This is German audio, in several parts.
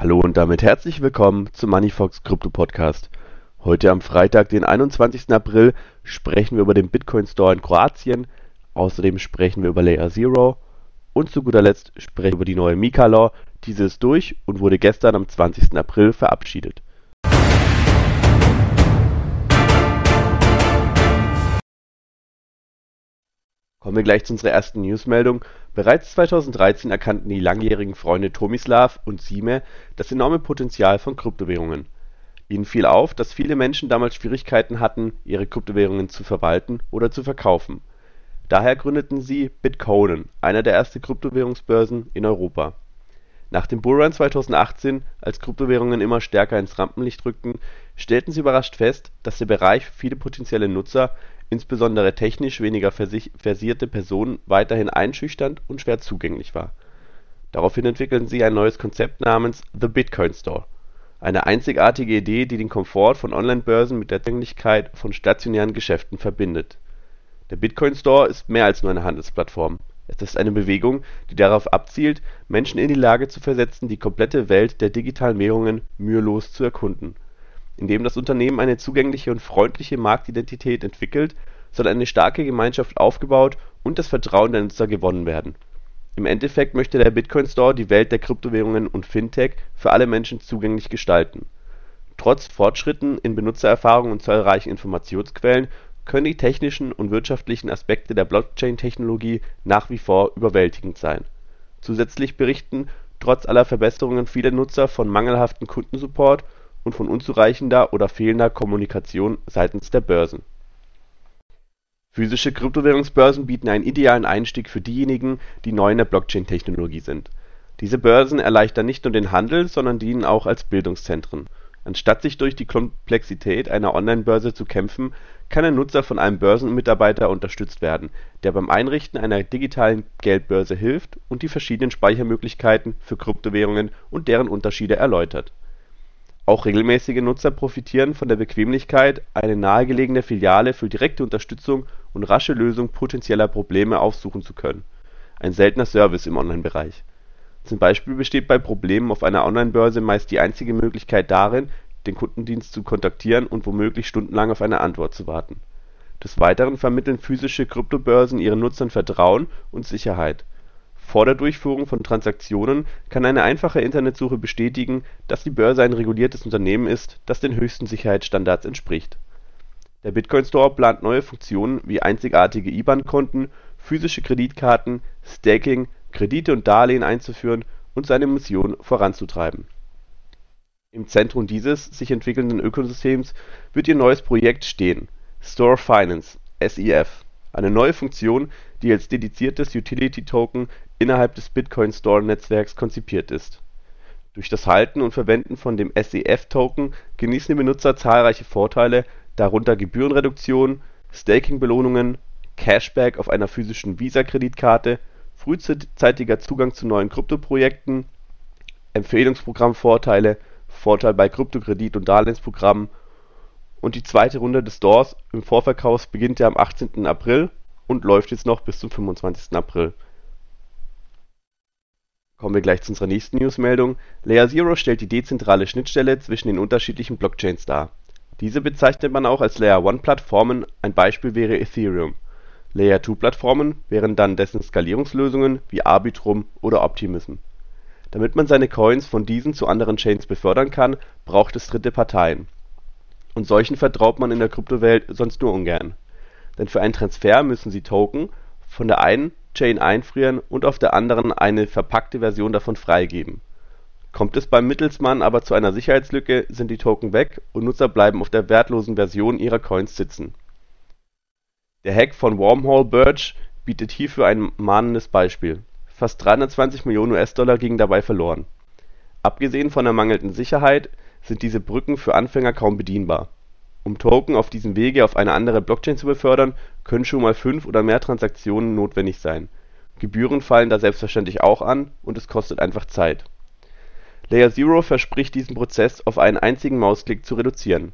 Hallo und damit herzlich willkommen zum Moneyfox Krypto Podcast. Heute am Freitag, den 21. April, sprechen wir über den Bitcoin Store in Kroatien. Außerdem sprechen wir über Layer Zero. Und zu guter Letzt sprechen wir über die neue Mika Law. Diese ist durch und wurde gestern am 20. April verabschiedet. Kommen wir gleich zu unserer ersten Newsmeldung. Bereits 2013 erkannten die langjährigen Freunde Tomislav und Sime das enorme Potenzial von Kryptowährungen. Ihnen fiel auf, dass viele Menschen damals Schwierigkeiten hatten, ihre Kryptowährungen zu verwalten oder zu verkaufen. Daher gründeten sie Bitcoin, einer der ersten Kryptowährungsbörsen in Europa. Nach dem Bullrun 2018, als Kryptowährungen immer stärker ins Rampenlicht rückten, stellten sie überrascht fest, dass der Bereich für viele potenzielle Nutzer insbesondere technisch weniger versierte Personen weiterhin einschüchternd und schwer zugänglich war. Daraufhin entwickelten sie ein neues Konzept namens The Bitcoin Store, eine einzigartige Idee, die den Komfort von Online-Börsen mit der Zugänglichkeit von stationären Geschäften verbindet. Der Bitcoin Store ist mehr als nur eine Handelsplattform. Es ist eine Bewegung, die darauf abzielt, Menschen in die Lage zu versetzen, die komplette Welt der digitalen Währungen mühelos zu erkunden indem das Unternehmen eine zugängliche und freundliche Marktidentität entwickelt, soll eine starke Gemeinschaft aufgebaut und das Vertrauen der Nutzer gewonnen werden. Im Endeffekt möchte der Bitcoin Store die Welt der Kryptowährungen und Fintech für alle Menschen zugänglich gestalten. Trotz Fortschritten in Benutzererfahrung und zahlreichen Informationsquellen können die technischen und wirtschaftlichen Aspekte der Blockchain-Technologie nach wie vor überwältigend sein. Zusätzlich berichten trotz aller Verbesserungen viele Nutzer von mangelhaftem Kundensupport und von unzureichender oder fehlender Kommunikation seitens der Börsen. Physische Kryptowährungsbörsen bieten einen idealen Einstieg für diejenigen, die neu in der Blockchain-Technologie sind. Diese Börsen erleichtern nicht nur den Handel, sondern dienen auch als Bildungszentren. Anstatt sich durch die Komplexität einer Online-Börse zu kämpfen, kann ein Nutzer von einem Börsenmitarbeiter unterstützt werden, der beim Einrichten einer digitalen Geldbörse hilft und die verschiedenen Speichermöglichkeiten für Kryptowährungen und deren Unterschiede erläutert auch regelmäßige Nutzer profitieren von der Bequemlichkeit, eine nahegelegene Filiale für direkte Unterstützung und rasche Lösung potentieller Probleme aufsuchen zu können – ein seltener Service im Online-Bereich. Zum Beispiel besteht bei Problemen auf einer Online-Börse meist die einzige Möglichkeit darin, den Kundendienst zu kontaktieren und womöglich stundenlang auf eine Antwort zu warten. Des Weiteren vermitteln physische Kryptobörsen ihren Nutzern Vertrauen und Sicherheit vor der Durchführung von Transaktionen kann eine einfache Internetsuche bestätigen, dass die Börse ein reguliertes Unternehmen ist, das den höchsten Sicherheitsstandards entspricht. Der Bitcoin Store plant neue Funktionen wie einzigartige IBAN-Konten, physische Kreditkarten, Staking, Kredite und Darlehen einzuführen und seine Mission voranzutreiben. Im Zentrum dieses sich entwickelnden Ökosystems wird ihr neues Projekt stehen: Store Finance (SEF), eine neue Funktion, die als dediziertes Utility-Token innerhalb des Bitcoin-Store-Netzwerks konzipiert ist. Durch das Halten und Verwenden von dem SEF-Token genießen die Benutzer zahlreiche Vorteile, darunter Gebührenreduktion, Staking-Belohnungen, Cashback auf einer physischen Visa-Kreditkarte, frühzeitiger Zugang zu neuen Kryptoprojekten, Empfehlungsprogramm-Vorteile, Vorteil bei Kryptokredit und Darlehensprogrammen und die zweite Runde des Stores im Vorverkauf beginnt ja am 18. April und läuft jetzt noch bis zum 25. April Kommen wir gleich zu unserer nächsten Newsmeldung. Layer Zero stellt die dezentrale Schnittstelle zwischen den unterschiedlichen Blockchains dar. Diese bezeichnet man auch als Layer-1-Plattformen, ein Beispiel wäre Ethereum. Layer-2-Plattformen wären dann dessen Skalierungslösungen wie Arbitrum oder Optimism. Damit man seine Coins von diesen zu anderen Chains befördern kann, braucht es dritte Parteien. Und solchen vertraut man in der Kryptowelt sonst nur ungern. Denn für einen Transfer müssen sie Token von der einen Chain einfrieren und auf der anderen eine verpackte Version davon freigeben. Kommt es beim Mittelsmann aber zu einer Sicherheitslücke, sind die Token weg und Nutzer bleiben auf der wertlosen Version ihrer Coins sitzen. Der Hack von Wormhole Birch bietet hierfür ein mahnendes Beispiel. Fast 320 Millionen US-Dollar gingen dabei verloren. Abgesehen von der mangelnden Sicherheit sind diese Brücken für Anfänger kaum bedienbar um Token auf diesem Wege auf eine andere Blockchain zu befördern, können schon mal fünf oder mehr Transaktionen notwendig sein. Gebühren fallen da selbstverständlich auch an und es kostet einfach Zeit. Layer Zero verspricht diesen Prozess auf einen einzigen Mausklick zu reduzieren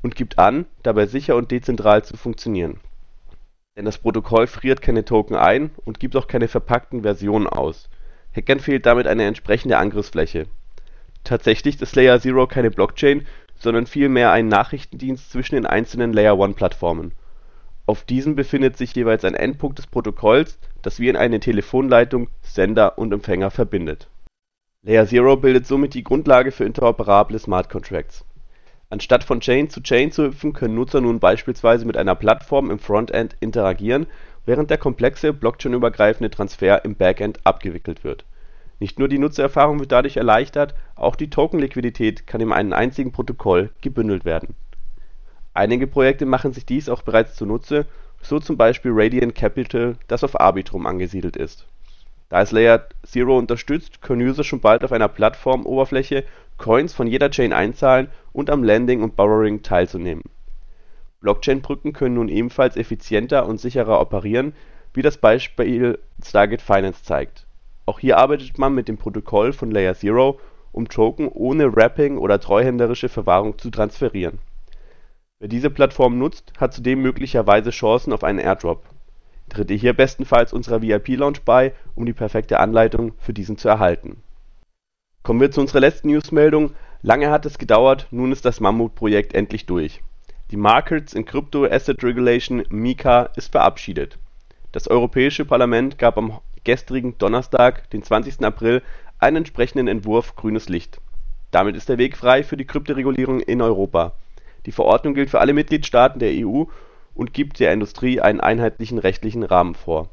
und gibt an, dabei sicher und dezentral zu funktionieren. Denn das Protokoll friert keine Token ein und gibt auch keine verpackten Versionen aus. Hackern fehlt damit eine entsprechende Angriffsfläche Tatsächlich ist Layer Zero keine Blockchain, sondern vielmehr ein Nachrichtendienst zwischen den einzelnen Layer-1-Plattformen. Auf diesen befindet sich jeweils ein Endpunkt des Protokolls, das wie in eine Telefonleitung Sender und Empfänger verbindet. Layer Zero bildet somit die Grundlage für interoperable Smart Contracts. Anstatt von Chain zu Chain zu hüpfen, können Nutzer nun beispielsweise mit einer Plattform im Frontend interagieren, während der komplexe blockchain-übergreifende Transfer im Backend abgewickelt wird nicht nur die Nutzererfahrung wird dadurch erleichtert, auch die Tokenliquidität kann in einem einzigen Protokoll gebündelt werden. Einige Projekte machen sich dies auch bereits zunutze, so zum Beispiel Radiant Capital, das auf Arbitrum angesiedelt ist. Da es Layer Zero unterstützt, können User schon bald auf einer Plattformoberfläche Coins von jeder Chain einzahlen und am Lending und Borrowing teilzunehmen. Blockchain-Brücken können nun ebenfalls effizienter und sicherer operieren, wie das Beispiel Stargate Finance zeigt auch hier arbeitet man mit dem Protokoll von Layer Zero, um Token ohne Wrapping oder treuhänderische Verwahrung zu transferieren. Wer diese Plattform nutzt, hat zudem möglicherweise Chancen auf einen Airdrop. Tritt ihr hier bestenfalls unserer VIP-Lounge bei, um die perfekte Anleitung für diesen zu erhalten. Kommen wir zu unserer letzten Newsmeldung. Lange hat es gedauert, nun ist das Mammutprojekt endlich durch. Die Markets in Crypto Asset Regulation (MiCA) ist verabschiedet. Das Europäische Parlament gab am gestrigen Donnerstag, den 20. April, einen entsprechenden Entwurf grünes Licht. Damit ist der Weg frei für die Kryptoregulierung in Europa. Die Verordnung gilt für alle Mitgliedstaaten der EU und gibt der Industrie einen einheitlichen rechtlichen Rahmen vor.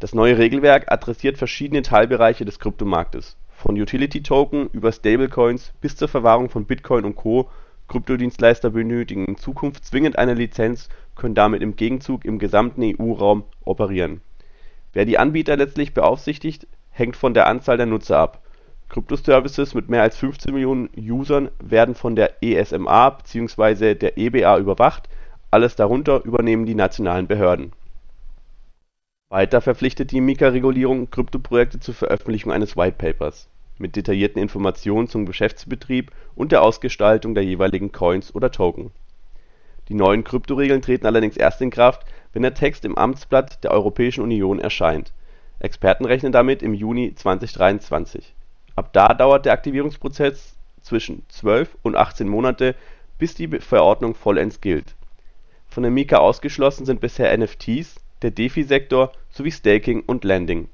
Das neue Regelwerk adressiert verschiedene Teilbereiche des Kryptomarktes, von Utility-Token über Stablecoins bis zur Verwahrung von Bitcoin und Co. Kryptodienstleister benötigen in Zukunft zwingend eine Lizenz, können damit im Gegenzug im gesamten EU-Raum operieren Wer die Anbieter letztlich beaufsichtigt, hängt von der Anzahl der Nutzer ab. Kryptoservices mit mehr als 15 Millionen Usern werden von der ESMA bzw. der EBA überwacht, alles darunter übernehmen die nationalen Behörden. Weiter verpflichtet die MiCA-Regulierung Kryptoprojekte zur Veröffentlichung eines Whitepapers mit detaillierten Informationen zum Geschäftsbetrieb und der Ausgestaltung der jeweiligen Coins oder Token. Die neuen Kryptoregeln treten allerdings erst in Kraft wenn der Text im Amtsblatt der Europäischen Union erscheint. Experten rechnen damit im Juni 2023. Ab da dauert der Aktivierungsprozess zwischen 12 und 18 Monate, bis die Verordnung vollends gilt. Von der MiCA ausgeschlossen sind bisher NFTs, der DeFi-Sektor sowie Staking und Lending.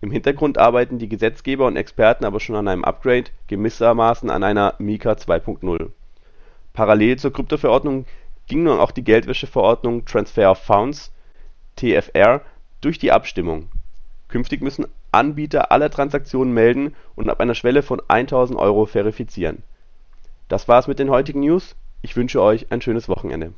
Im Hintergrund arbeiten die Gesetzgeber und Experten aber schon an einem Upgrade, gewissermaßen an einer MiCA 2.0. Parallel zur Kryptoverordnung ging nun auch die Geldwäscheverordnung Transfer of Funds (TFR) durch die Abstimmung. Künftig müssen Anbieter alle Transaktionen melden und ab einer Schwelle von 1.000 Euro verifizieren. Das war's mit den heutigen News. Ich wünsche euch ein schönes Wochenende